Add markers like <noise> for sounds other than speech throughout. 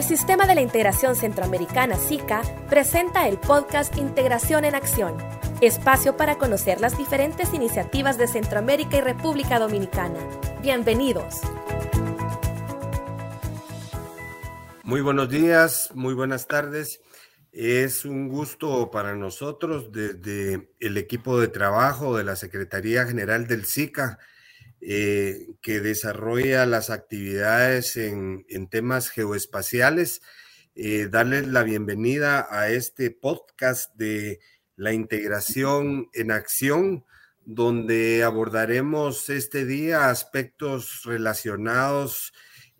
El Sistema de la Integración Centroamericana SICA presenta el podcast Integración en Acción, espacio para conocer las diferentes iniciativas de Centroamérica y República Dominicana. Bienvenidos. Muy buenos días, muy buenas tardes. Es un gusto para nosotros desde el equipo de trabajo de la Secretaría General del SICA eh, que desarrolla las actividades en, temas geoespaciales. Eh, darles la bienvenida a este podcast de la integración en acción, donde abordaremos este día aspectos relacionados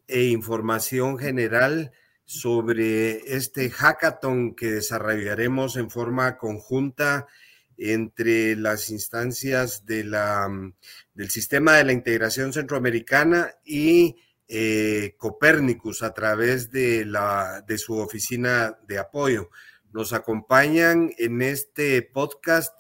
e información general sobre este hackathon que desarrollaremos en forma conjunta entre las instancias de la, mm, del sistema de la integración centroamericana y eh, Copernicus a través de, la, de su oficina de apoyo. Nos acompañan en este podcast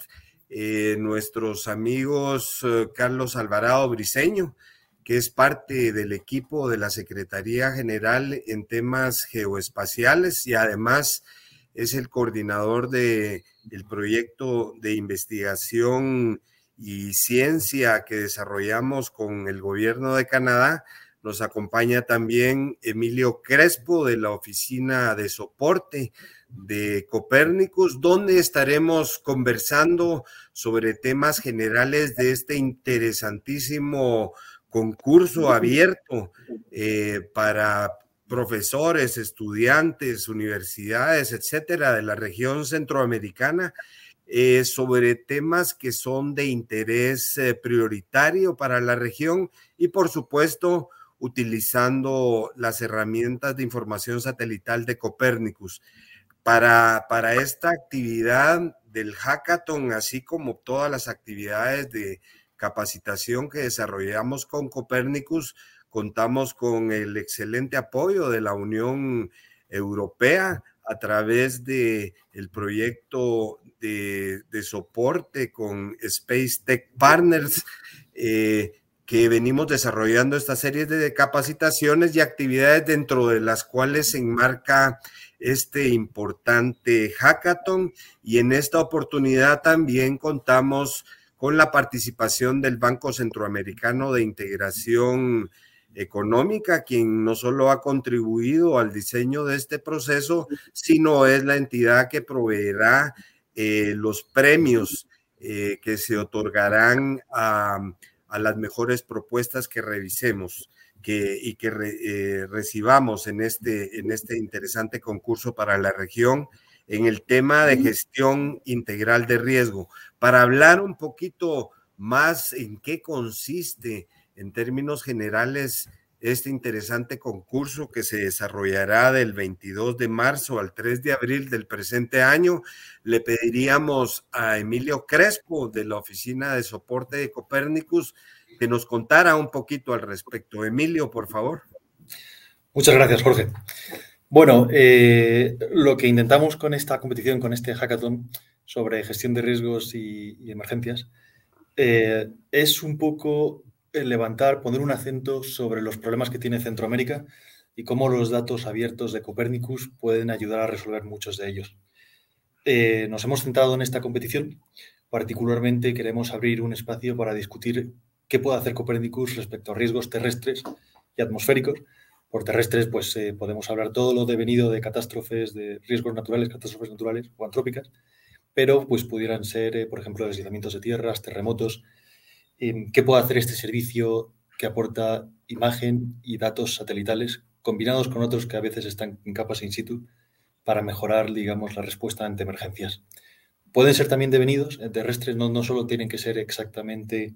eh, nuestros amigos eh, Carlos Alvarado Briseño, que es parte del equipo de la Secretaría General en temas geoespaciales y además es el coordinador de el proyecto de investigación y ciencia que desarrollamos con el gobierno de Canadá. Nos acompaña también Emilio Crespo de la Oficina de Soporte de Copérnicus, donde estaremos conversando sobre temas generales de este interesantísimo concurso abierto eh, para profesores, estudiantes, universidades, etcétera, de la región centroamericana eh, sobre temas que son de interés eh, prioritario para la región y, por supuesto, utilizando las herramientas de información satelital de Copérnicus. Para, para esta actividad del hackathon, así como todas las actividades de capacitación que desarrollamos con Copérnicus, Contamos con el excelente apoyo de la Unión Europea a través de el proyecto de, soporte con Space Tech Partners, eh, que venimos desarrollando esta serie de capacitaciones y actividades dentro de las cuales se enmarca este importante hackathon. Y en esta oportunidad también contamos con la participación del Banco Centroamericano de Integración económica, quien no solo ha contribuido al diseño de este proceso, sino es la entidad que proveerá eh, los premios eh, que se otorgarán a, las mejores propuestas que revisemos que, y que eh, recibamos en este, en este interesante concurso para la región en el tema de gestión integral de riesgo. Para hablar un poquito más en qué consiste en términos generales este interesante concurso que se desarrollará del 22 de marzo al 3 de abril del presente año. Le pediríamos a Emilio Crespo de la Oficina de Soporte de Copérnicus que nos contara un poquito al respecto. Emilio, por favor. Muchas gracias, Jorge. Bueno, eh, lo que intentamos con esta competición, con este hackathon sobre gestión de riesgos y, emergencias, eh, es un poco levantar, poner un acento sobre los problemas que tiene Centroamérica y cómo los datos abiertos de Copernicus pueden ayudar a resolver muchos de ellos. Eh, nos hemos centrado en esta competición. Particularmente queremos abrir un espacio para discutir qué puede hacer Copernicus respecto a riesgos terrestres y atmosféricos. Por terrestres, pues eh, podemos hablar todo lo devenido de catástrofes, de riesgos naturales, catástrofes naturales o antrópicas, pero pues pudieran ser, eh, por ejemplo, deslizamientos de tierras, terremotos, qué puede hacer este servicio que aporta imagen y datos satelitales combinados con otros que a veces están en capas in situ para mejorar, digamos, la respuesta ante emergencias. Pueden ser también devenidos eh, terrestres, no, no solo tienen que ser exactamente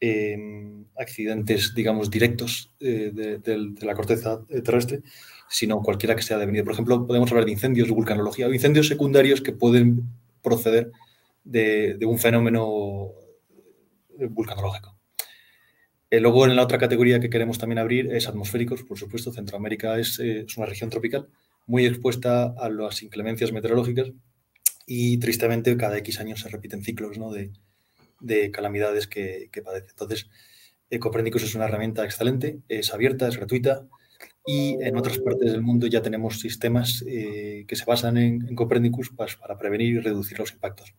em, accidentes, digamos, directos eh, de, la corteza eh, terrestre, sino cualquiera que sea devenido. Por ejemplo, podemos hablar de incendios, vulcanología o incendios secundarios que pueden proceder de, de un fenómeno vulcanológico. Eh, luego, en la otra categoría que queremos también abrir es atmosféricos, por supuesto. Centroamérica es, eh, una región tropical muy expuesta a las inclemencias meteorológicas y tristemente cada X años se repiten ciclos de, calamidades que, que, padece. Entonces, Copernicus es una herramienta excelente, es abierta, es gratuita y en otras partes del mundo ya tenemos sistemas que se basan en, Copernicus para, prevenir y reducir los impactos.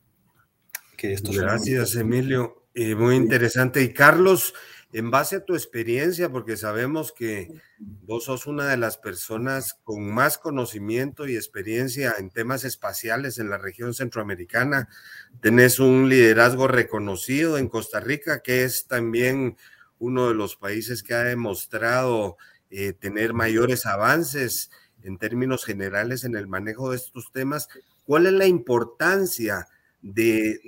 Gracias, Emilio. Muy interesante. Y Carlos, en base a tu experiencia, porque sabemos que vos sos una de las personas con más conocimiento y experiencia en temas espaciales en la región centroamericana, tenés un liderazgo reconocido en Costa Rica, que es también uno de los países que ha demostrado eh, tener mayores avances en términos generales en el manejo de estos temas. ¿Cuál es la importancia de,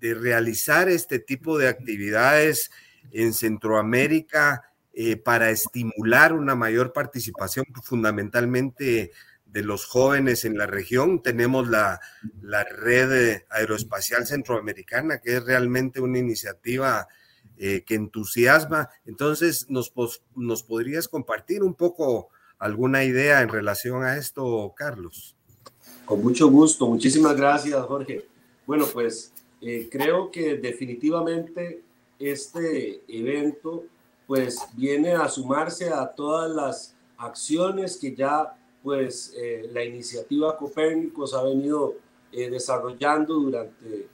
de realizar este tipo de actividades? en Centroamérica eh, para estimular una mayor participación fundamentalmente de los jóvenes en la región. Tenemos la, red aeroespacial centroamericana, que es realmente una iniciativa eh, que entusiasma. Entonces, ¿nos, ¿nos podrías compartir un poco alguna idea en relación a esto, Carlos? Con mucho gusto, muchísimas gracias, Jorge. Bueno, pues eh, creo que definitivamente este evento pues viene a sumarse a todas las acciones que ya pues eh, la iniciativa Copérnicos ha venido eh, desarrollando durante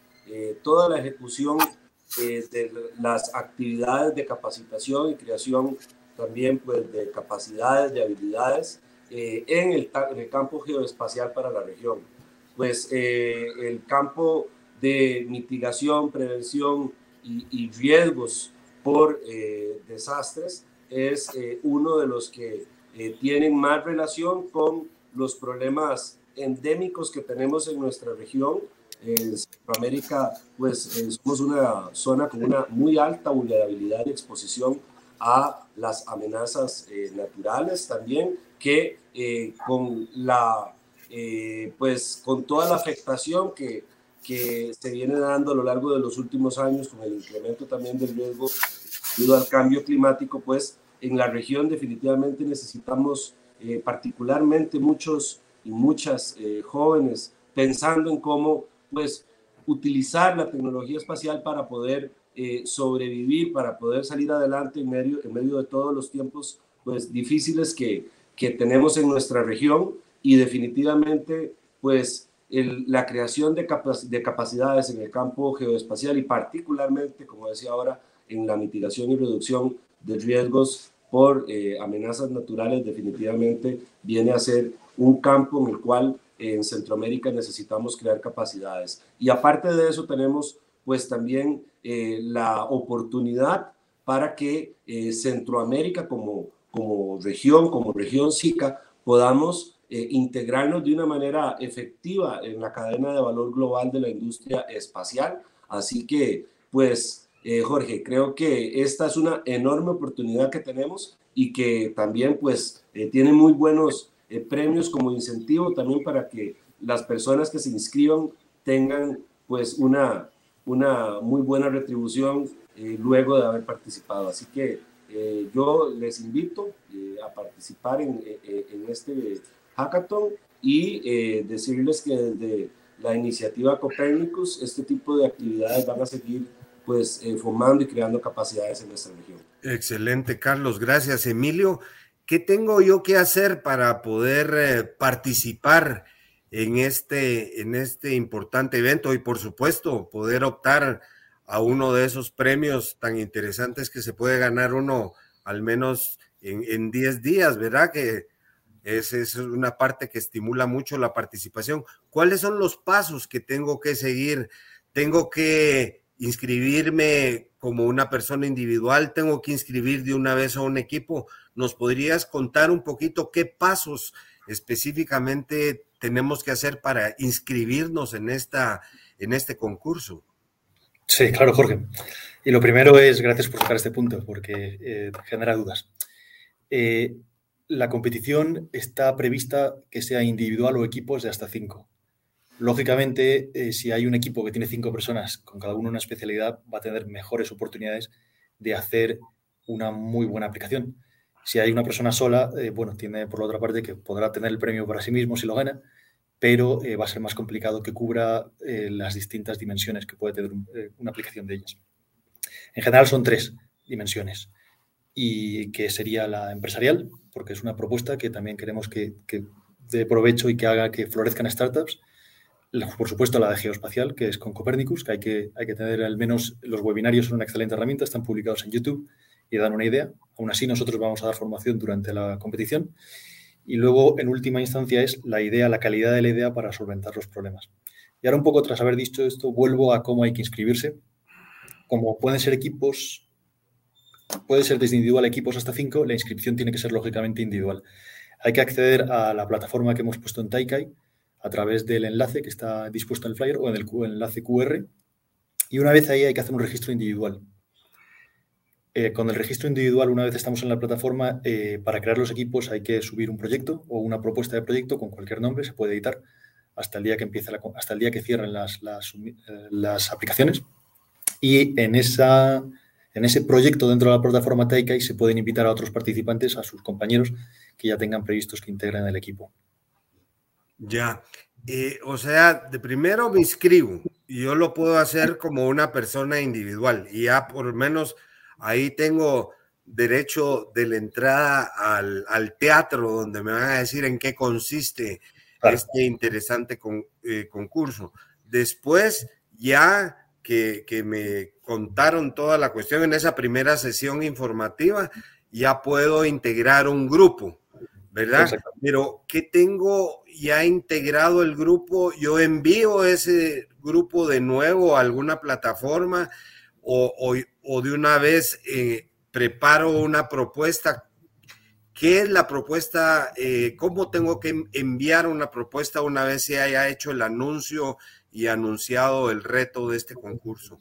toda la ejecución de las actividades de capacitación y creación también pues de capacidades, de habilidades en el, en, el, campo geoespacial para la región. Pues el campo de mitigación, prevención, y, riesgos por eh, desastres es eh, uno de los que eh, tienen más relación con los problemas endémicos que tenemos en nuestra región. En Centroamérica, pues somos una zona con una muy alta vulnerabilidad y exposición a las amenazas naturales también, que con la, pues con toda la afectación que que se viene dando a lo largo de los últimos años con el incremento también del riesgo debido al cambio climático, pues en la región definitivamente necesitamos eh, particularmente muchos y muchas eh, jóvenes pensando en cómo pues utilizar la tecnología espacial para poder eh, sobrevivir, para poder salir adelante en medio, en medio de todos los tiempos pues difíciles que, que tenemos en nuestra región y definitivamente pues la creación de, de capacidades en el campo geoespacial y particularmente, como decía ahora, en la mitigación y reducción de riesgos por eh, amenazas naturales definitivamente viene a ser un campo en el cual en Centroamérica necesitamos crear capacidades. Y aparte de eso tenemos pues también eh, la oportunidad para que eh, Centroamérica como, como región, como región SICA, podamos eh, integrarnos de una manera efectiva en la cadena de valor global de la industria espacial. Así que, pues, eh, Jorge, creo que esta es una enorme oportunidad que tenemos y que también, pues, eh, tiene muy buenos premios como incentivo también para que las personas que se inscriban tengan, pues, una, una muy buena retribución luego de haber participado. Así que yo les invito a participar en, en este hackathon y eh, decirles que desde la iniciativa Copernicus este tipo de actividades van a seguir pues eh, formando y creando capacidades en nuestra región. Excelente, Carlos. Gracias, Emilio. ¿Qué tengo yo que hacer para poder eh, participar en este, en este importante evento y, por supuesto, poder optar a uno de esos premios tan interesantes que se puede ganar uno al menos en 10 días, ¿verdad? Que es, es una parte que estimula mucho la participación. ¿Cuáles son los pasos que tengo que seguir? ¿Tengo que inscribirme como una persona individual? ¿Tengo que inscribir de una vez a un equipo? ¿Nos podrías contar un poquito qué pasos específicamente tenemos que hacer para inscribirnos en, esta, en este concurso? Sí, claro, Jorge. Y lo primero es, gracias por tocar este punto, porque eh, genera dudas. Eh, la competición está prevista que sea individual o equipos de hasta cinco. Lógicamente, eh, si hay un equipo que tiene cinco personas, con cada uno una especialidad, va a tener mejores oportunidades de hacer una muy buena aplicación. Si hay una persona sola, eh, bueno, tiene por la otra parte que podrá tener el premio para sí mismo si lo gana, pero eh, va a ser más complicado que cubra las distintas dimensiones que puede tener una aplicación de ellas. En general son tres dimensiones, y que sería la empresarial, porque es una propuesta que también queremos que, que dé provecho y que haga que florezcan startups. Por supuesto, la de geoespacial, que es con Copernicus, que hay que, hay que tener al menos los webinarios, son una excelente herramienta, están publicados en YouTube y dan una idea. Aún así, nosotros vamos a dar formación durante la competición. Y luego, en última instancia, es la idea, la calidad de la idea para solventar los problemas. Y ahora un poco tras haber dicho esto, vuelvo a cómo hay que inscribirse. Como pueden ser equipos, puede ser desde individual equipos hasta cinco, la inscripción tiene que ser lógicamente individual. Hay que acceder a la plataforma que hemos puesto en Taikai a través del enlace que está dispuesto en el flyer o en el, enlace QR. Y una vez ahí hay que hacer un registro individual. Eh, con el registro individual, una vez estamos en la plataforma, eh, para crear los equipos hay que subir un proyecto o una propuesta de proyecto con cualquier nombre, se puede editar hasta el día que empiece hasta el día que cierren las, eh, las, aplicaciones. Y en, esa, en ese proyecto dentro de la plataforma Taikai se pueden invitar a otros participantes, a sus compañeros que ya tengan previstos que integren el equipo. Ya, o sea, de primero me inscribo y yo lo puedo hacer como una persona individual y ya por lo menos Ahí tengo derecho de la entrada al, teatro donde me van a decir en qué consiste este interesante eh, concurso. Después, ya que, me contaron toda la cuestión en esa primera sesión informativa, ya puedo integrar un grupo, ¿verdad? Pero ¿qué tengo ya integrado el grupo? Yo envío ese grupo de nuevo a alguna plataforma o, o, de una vez eh, preparo una propuesta. ¿Qué es la propuesta? Eh, ¿Cómo tengo que enviar una propuesta una vez se haya hecho el anuncio y anunciado el reto de este concurso?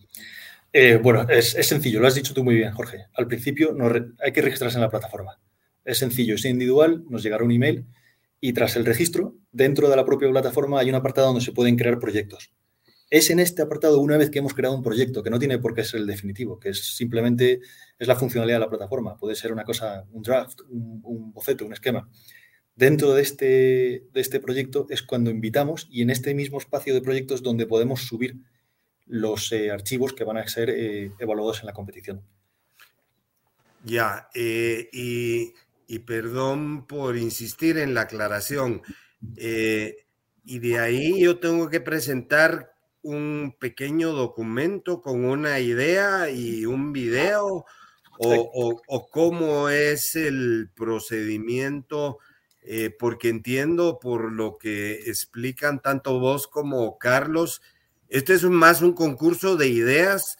Eh, bueno, es, sencillo, lo has dicho tú muy bien, Jorge. Al principio hay que registrarse en la plataforma. Es sencillo, es individual, nos llegará un email y tras el registro, dentro de la propia plataforma hay un apartado donde se pueden crear proyectos es en este apartado, una vez que hemos creado un proyecto, que no tiene por qué ser el definitivo, que es simplemente es la funcionalidad de la plataforma, puede ser una cosa, un draft, un, boceto, un esquema. Dentro de este, de este proyecto es cuando invitamos y en este mismo espacio de proyectos donde podemos subir los eh, archivos que van a ser eh, evaluados en la competición. Ya, eh, y, y, perdón por insistir en la aclaración. y de ahí yo tengo que presentar un pequeño documento con una idea y un video? O, cómo es el procedimiento? Eh, porque entiendo por lo que explican tanto vos como Carlos, este es más un concurso de ideas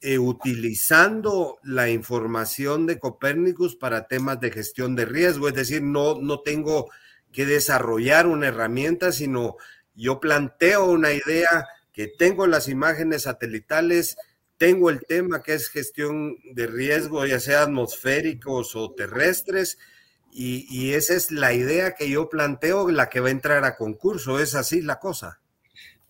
eh, utilizando la información de Copérnicus para temas de gestión de riesgo, es decir, no, no tengo que desarrollar una herramienta, sino yo planteo una idea que tengo las imágenes satelitales, tengo el tema que es gestión de riesgo, ya sea atmosféricos o terrestres, y, esa es la idea que yo planteo, la que va a entrar a concurso. ¿Es así la cosa?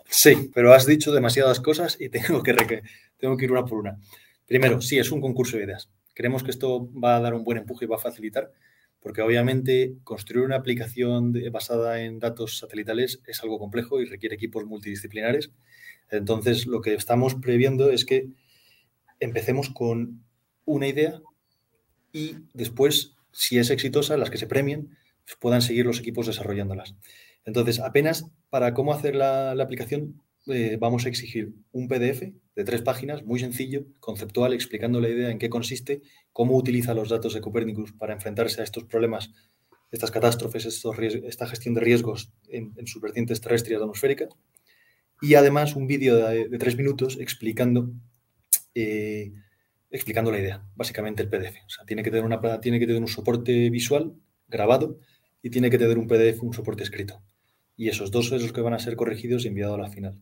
Sí, pero has dicho demasiadas cosas y <laughs> tengo que, tengo que ir una por una. Primero, sí, es un concurso de ideas. Creemos que esto va a dar un buen empuje y va a facilitar, porque obviamente construir una aplicación basada en datos satelitales es algo complejo y requiere equipos multidisciplinares entonces, lo que estamos previendo es que empecemos con una idea y después, si es exitosa, las que se premien, pues puedan seguir los equipos desarrollándolas. Entonces, apenas para cómo hacer la, aplicación, eh, vamos a exigir un PDF de tres páginas, muy sencillo, conceptual, explicando la idea en qué consiste, cómo utiliza los datos de Copernicus para enfrentarse a estos problemas, estas catástrofes, esta gestión de riesgos en, en sus vertientes terrestres y atmosféricas y además un vídeo de, tres minutos explicando, eh, explicando la idea, básicamente el PDF. O sea, tiene que, tener una, tiene que tener un soporte visual grabado y tiene que tener un PDF, un soporte escrito. Y esos dos son los que van a ser corregidos y enviados a la final.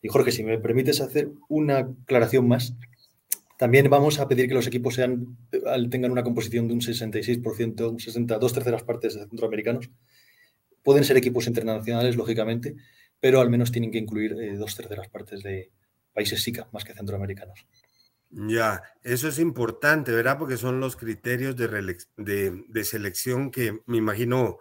Y Jorge, si me permites hacer una aclaración más, también vamos a pedir que los equipos tengan una composición de un 66%, un 60, dos terceras partes de centroamericanos. Pueden ser equipos internacionales, lógicamente, pero al menos tienen que incluir eh, dos terceras partes de países SICA más que centroamericanos. Ya, eso es importante, ¿verdad? Porque son los criterios de, selección que me imagino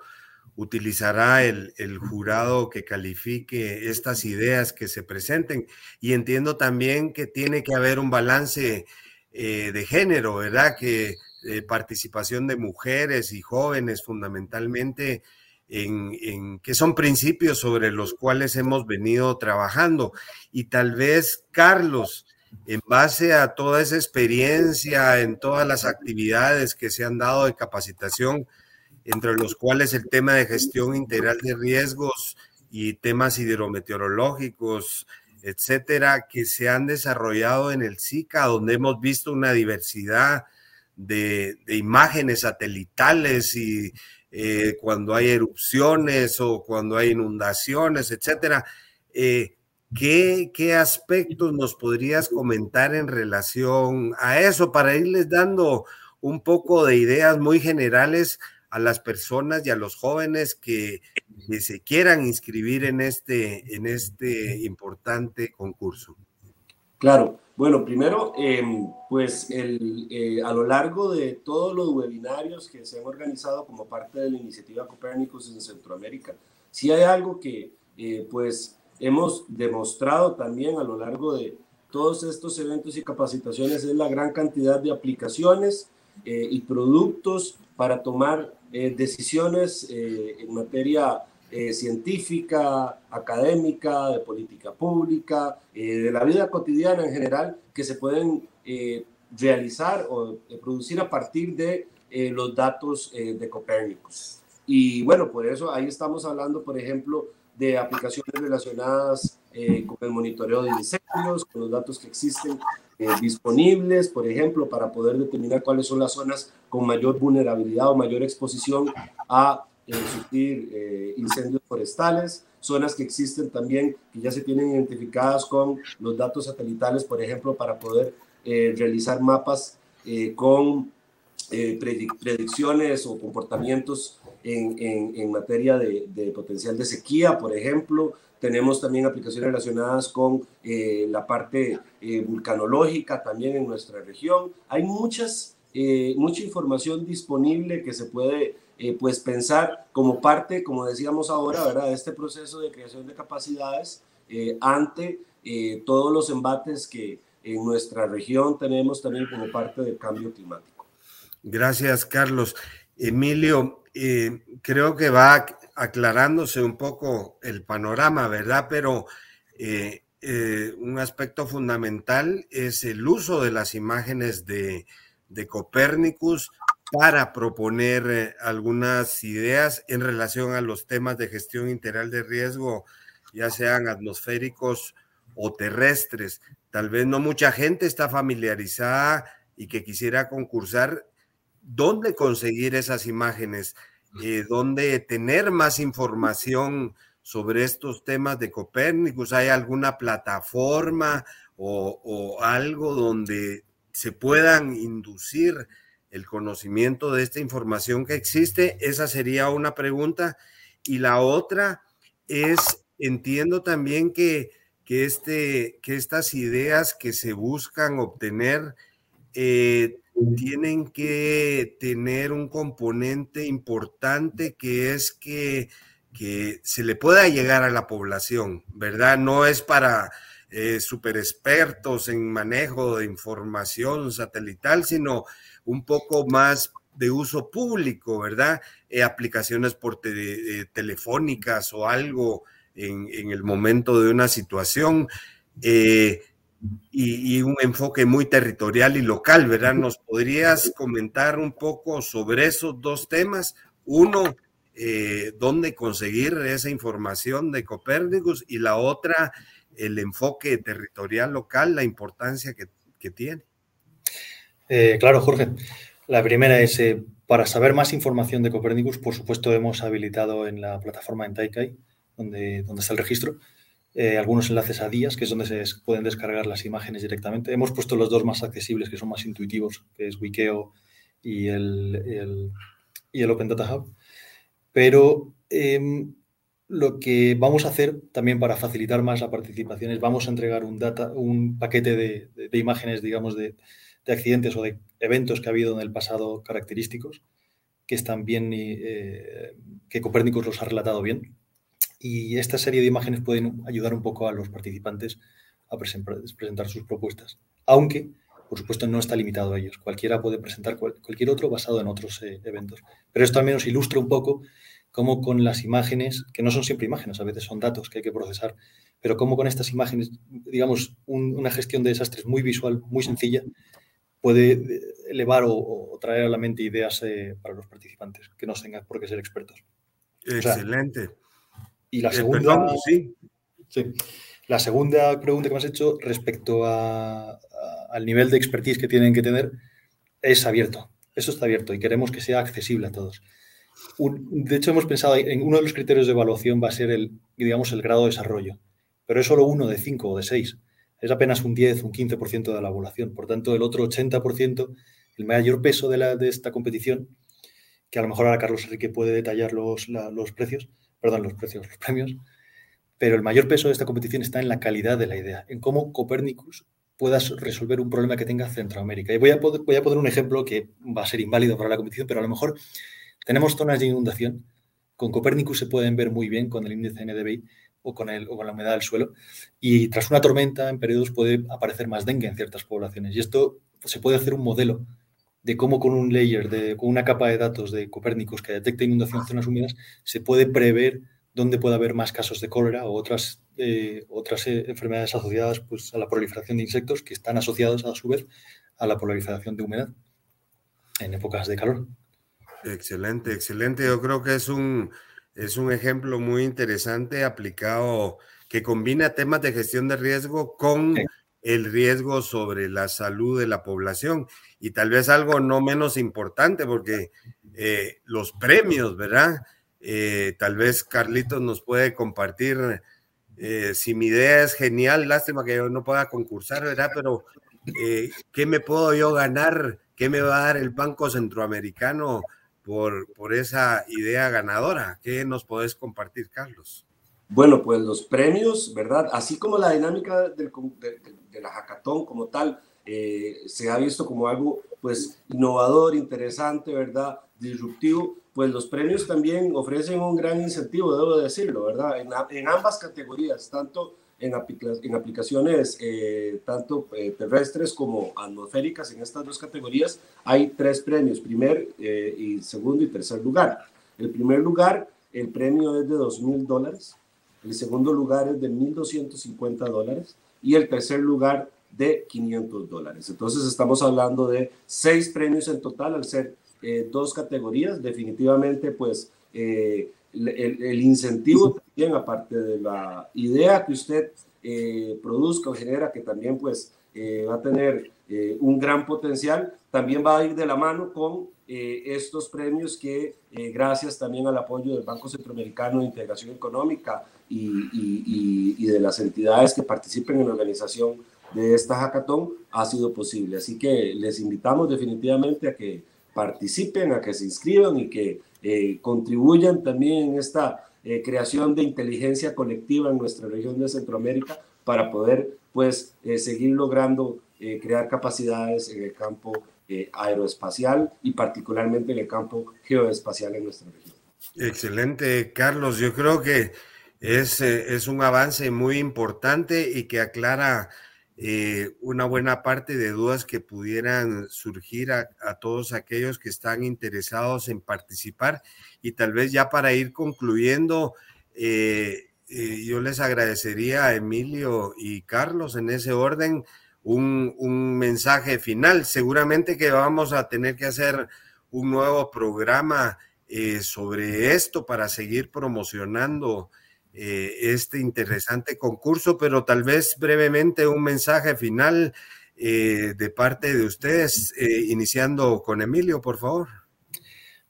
utilizará el, jurado que califique estas ideas que se presenten. Y entiendo también que tiene que haber un balance eh, de género, ¿verdad? Que eh, participación de mujeres y jóvenes fundamentalmente, en, que son principios sobre los cuales hemos venido trabajando. Y tal vez, Carlos, en base a toda esa experiencia, en todas las actividades que se han dado de capacitación, entre los cuales el tema de gestión integral de riesgos y temas hidrometeorológicos, etcétera, que se han desarrollado en el SICA, donde hemos visto una diversidad de, imágenes satelitales y eh, cuando hay erupciones o cuando hay inundaciones, etcétera. Eh, ¿qué, ¿Qué aspectos nos podrías comentar en relación a eso para irles dando un poco de ideas muy generales a las personas y a los jóvenes que, se quieran inscribir en este, en este importante concurso? Claro, bueno, primero, em, pues el, eh, a lo largo de todos los webinarios que se han organizado como parte de la iniciativa Copérnicos en Centroamérica, si hay algo que eh, pues hemos demostrado también a lo largo de todos estos eventos y capacitaciones es la gran cantidad de aplicaciones eh, y productos para tomar eh, decisiones eh, en materia eh, científica, académica, de política pública, de la vida cotidiana en general, que se pueden realizar o producir a partir de los datos de Copérnicos. Y bueno, por eso ahí estamos hablando, por ejemplo, de aplicaciones relacionadas con el monitoreo de incendios, con los datos que existen eh, disponibles, por ejemplo, para poder determinar cuáles son las zonas con mayor vulnerabilidad o mayor exposición a eh, sufrir eh, incendios forestales, zonas que existen también, que ya se tienen identificadas con los datos satelitales, por ejemplo, para poder realizar mapas con predicciones o comportamientos en, en, en materia de, de, potencial de sequía, por ejemplo, tenemos también aplicaciones relacionadas con eh, la parte eh, vulcanológica también en nuestra región. Hay muchas, eh, mucha información disponible que se puede pues pensar como parte, como decíamos ahora, ¿verdad? de este proceso de creación de capacidades ante todos los embates que en nuestra región tenemos también como parte del cambio climático. Gracias, Carlos. Emilio, creo que va aclarándose un poco el panorama, ¿verdad? Pero eh, eh, un aspecto fundamental es el uso de las imágenes de, de Copérnicus para proponer eh, algunas ideas en relación a los temas de gestión integral de riesgo, ya sean atmosféricos o terrestres. Tal vez no mucha gente está familiarizada y que quisiera concursar. ¿Dónde conseguir esas imágenes? eh, donde tener más información sobre estos temas de Copérnicus? ¿Hay alguna plataforma o, algo donde se puedan inducir el conocimiento de esta información que existe? Esa sería una pregunta. Y la otra es, entiendo también que, que, este, que estas ideas que se buscan obtener eh, tienen que tener un componente importante que es que, se le pueda llegar a la población, ¿verdad? No es para eh, super expertos en manejo de información satelital, sino un poco más de uso público, ¿verdad? Eh, aplicaciones por eh, telefónicas o algo en, en, el momento de una situación. Eh, y, un enfoque muy territorial y local, ¿verdad? ¿Nos podrías comentar un poco sobre esos dos temas? Uno, eh, dónde conseguir esa información de Copérnicus y la otra, el enfoque territorial local, la importancia que, tiene. Eh, claro, Jorge. La primera es, eh, para saber más información de Copérnicus, por supuesto, hemos habilitado en la plataforma en Taikai, donde, donde está el registro, eh, algunos enlaces a días, que es donde se pueden descargar las imágenes directamente. Hemos puesto los dos más accesibles, que son más intuitivos, que es Wikeo y el, y el Open Data Hub. Pero em, lo que vamos a hacer también para facilitar más la participación es vamos a entregar un, data, un paquete de, imágenes, digamos, de, de, accidentes o de eventos que ha habido en el pasado característicos, que están bien, eh, que Copérnicus los ha relatado bien y esta serie de imágenes pueden ayudar un poco a los participantes a presentar sus propuestas. Aunque por supuesto, no está limitado a ellos. Cualquiera puede presentar cualquier otro basado en otros eh, eventos. Pero esto al menos ilustra un poco cómo con las imágenes, que no son siempre imágenes, a veces son datos que hay que procesar, pero cómo con estas imágenes, digamos, una gestión de desastres muy visual, muy sencilla, puede eh, elevar o, traer a la mente ideas eh, para los participantes, que no tengan por qué ser expertos. Excelente. Y la segunda, sí. La segunda pregunta que me has hecho respecto al nivel de expertise que tienen que tener es abierto. Eso está abierto y queremos que sea accesible a todos. de hecho, hemos pensado en uno de los criterios de evaluación va a ser el, digamos, el grado de desarrollo, pero es solo uno de cinco o de seis. Es apenas un 10, un 15% de la evaluación. Por tanto, el otro 80%, el mayor peso de, la, de esta competición, que a lo mejor ahora Carlos Enrique puede detallar los, los precios, perdón, los precios, los premios, pero el mayor peso de esta competición está en la calidad de la idea, en cómo Copernicus pueda resolver un problema que tenga Centroamérica. Y voy a, a poner un ejemplo que va a ser inválido para la competición, pero a lo mejor tenemos zonas de inundación. Con Copernicus se pueden ver muy bien con el índice el, o con la humedad del suelo. Y tras una tormenta, en periodos puede aparecer más dengue en ciertas poblaciones. Y esto se puede hacer un modelo de cómo con un layer, de, con una capa de datos de Copernicus que detecta inundación en zonas húmedas, se puede prever dónde puede haber más casos de cólera o otras, eh, otras eh, enfermedades asociadas pues, a la proliferación de insectos que están asociados a su vez a la proliferación de humedad en épocas de calor. Excelente, excelente. Yo creo que es un, es un ejemplo muy interesante aplicado que combina temas de gestión de riesgo con el riesgo sobre la salud de la población. Y tal vez algo no menos importante, porque eh, los premios, ¿verdad? Eh, tal vez Carlitos nos puede compartir eh, si mi idea es genial, lástima que yo no pueda concursar, ¿verdad? Pero ¿qué me puedo yo ganar? ¿Qué me va a dar el Banco Centroamericano por, por esa idea ganadora? ¿Qué nos podés compartir, Carlos? Bueno, pues los premios, ¿verdad? Así como la dinámica del, de, de, la hackathon como tal, se ha visto como algo pues innovador, interesante, ¿verdad? Disruptivo pues los premios también ofrecen un gran incentivo, debo decirlo, ¿verdad? En, ambas categorías, tanto en, en aplicaciones eh, tanto eh, terrestres como atmosféricas, en estas dos categorías hay tres premios, primer eh, y segundo y tercer lugar. El primer lugar, el premio es de dos mil dólares, el segundo lugar es de 1.250 dólares y el tercer lugar de 500 dólares. Entonces estamos hablando de seis premios en total al ser eh, dos categorías. Definitivamente, pues eh, el, incentivo también, aparte de la idea que usted eh, produzca o genera, que también pues va a tener un gran potencial, también va a ir de la mano con estos premios que gracias también al apoyo del Banco Centroamericano de Integración Económica y, y, y de las entidades que participen en la organización de esta hackathon ha sido posible. Así que les invitamos definitivamente a que participen, a que se inscriban y que eh, contribuyan también en esta eh, creación de inteligencia colectiva en nuestra región de Centroamérica para poder pues eh, seguir logrando crear capacidades en el campo aeroespacial y particularmente en el campo geoespacial en nuestra región. Excelente, Carlos. Yo creo que es, es un avance muy importante y que aclara eh, una buena parte de dudas que pudieran surgir a, todos aquellos que están interesados en participar. Y tal vez ya para ir concluyendo, eh, eh, yo les agradecería a Emilio y Carlos en ese orden un, mensaje final. Seguramente que vamos a tener que hacer un nuevo programa sobre esto para seguir promocionando eh, este interesante concurso, pero tal vez brevemente un mensaje final eh, de parte de ustedes, eh, iniciando con Emilio, por favor.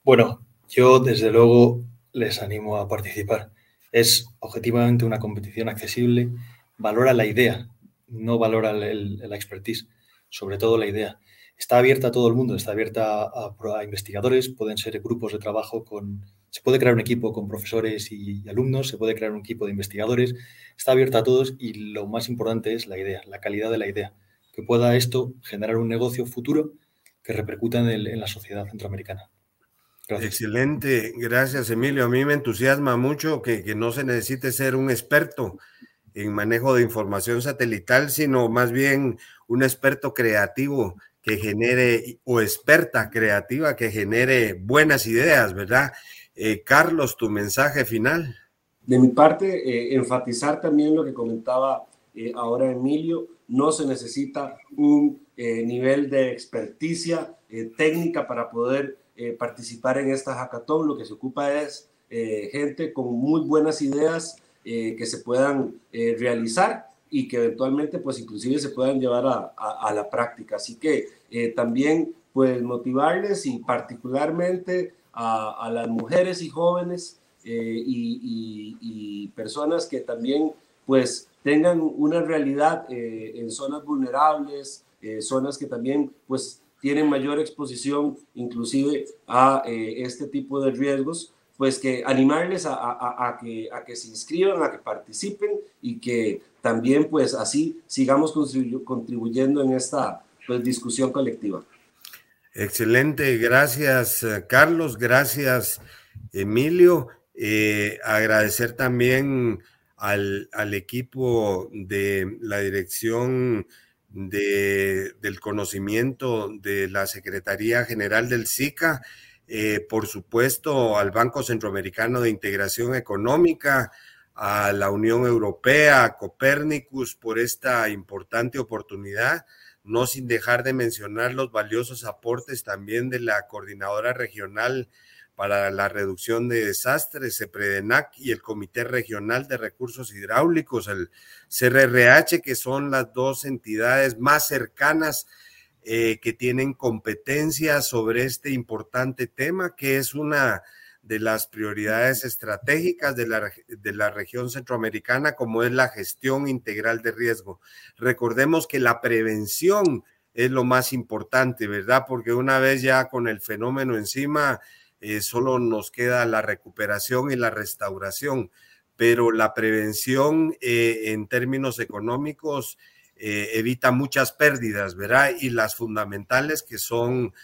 Bueno, yo desde luego les animo a participar. Es objetivamente una competición accesible, valora la idea, no valora la expertise, sobre todo la idea. Está abierta a todo el mundo, está abierta a investigadores, pueden ser grupos de trabajo con se puede crear un equipo con profesores y alumnos, se puede crear un equipo de investigadores, está abierta a todos y lo más importante es la idea, la calidad de la idea, que pueda esto generar un negocio futuro que repercuta en, la sociedad centroamericana. Excelente, gracias Emilio. A mí me entusiasma mucho que, no se necesite ser un experto en manejo de información satelital, sino más bien un experto creativo que genere, o experta creativa que genere buenas ideas, ¿verdad? Eh, Carlos, tu mensaje final. De mi parte, eh, enfatizar también lo que comentaba eh, ahora Emilio, no se necesita un nivel de experticia técnica para poder participar en esta hackathon, lo que se ocupa es gente con muy buenas ideas que se puedan realizar y que eventualmente pues inclusive se puedan llevar a, a, la práctica. Así que eh, también pues motivarles y particularmente a, las mujeres y jóvenes eh, y, y, personas que también pues tengan una realidad eh, en zonas vulnerables, zonas que también pues tienen mayor exposición inclusive a este tipo de riesgos, pues que animarles a, a, a, que, a que se inscriban, a que participen y que también pues así sigamos contribuyendo en esta pues, discusión colectiva. Excelente, gracias eh, Carlos, gracias Emilio. Eh, agradecer también al, al, equipo de la dirección de, del conocimiento de la Secretaría General del SICA, eh, por supuesto al Banco Centroamericano de Integración Económica, a la Unión Europea, a Copernicus por esta importante oportunidad, no sin dejar de mencionar los valiosos aportes también de la Coordinadora Regional para la Reducción de Desastres, CEPREDENAC, y el Comité Regional de Recursos Hidráulicos, el CRRH, que son las dos entidades más cercanas eh, que tienen competencia sobre este importante tema, que es una de las prioridades estratégicas de la, de la región centroamericana, como es la gestión integral de riesgo. Recordemos que la prevención es lo más importante, ¿verdad? Porque una vez ya con el fenómeno encima, eh, solo nos queda la recuperación y la restauración, pero la prevención eh, en términos económicos eh, evita muchas pérdidas, ¿verdad? Y las fundamentales que son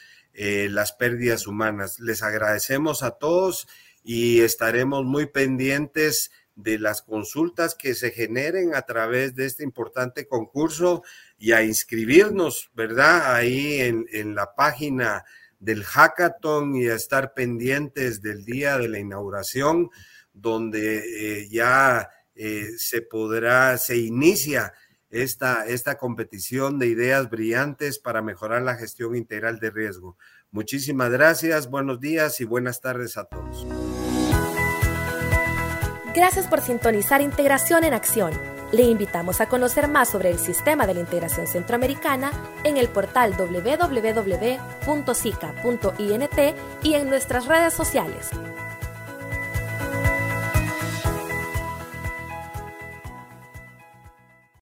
las pérdidas humanas. Les agradecemos a todos y estaremos muy pendientes de las consultas que se generen a través de este importante concurso y a inscribirnos, ¿verdad? Ahí en, en la página del hackathon y a estar pendientes del día de la inauguración, donde eh, ya eh, se podrá, se inicia esta, esta competición de ideas brillantes para mejorar la gestión integral de riesgo. Muchísimas gracias, buenos días y buenas tardes a todos. Gracias por sintonizar Integración en Acción. Le invitamos a conocer más sobre el sistema de la integración centroamericana en el portal www.sica.int y en nuestras redes sociales.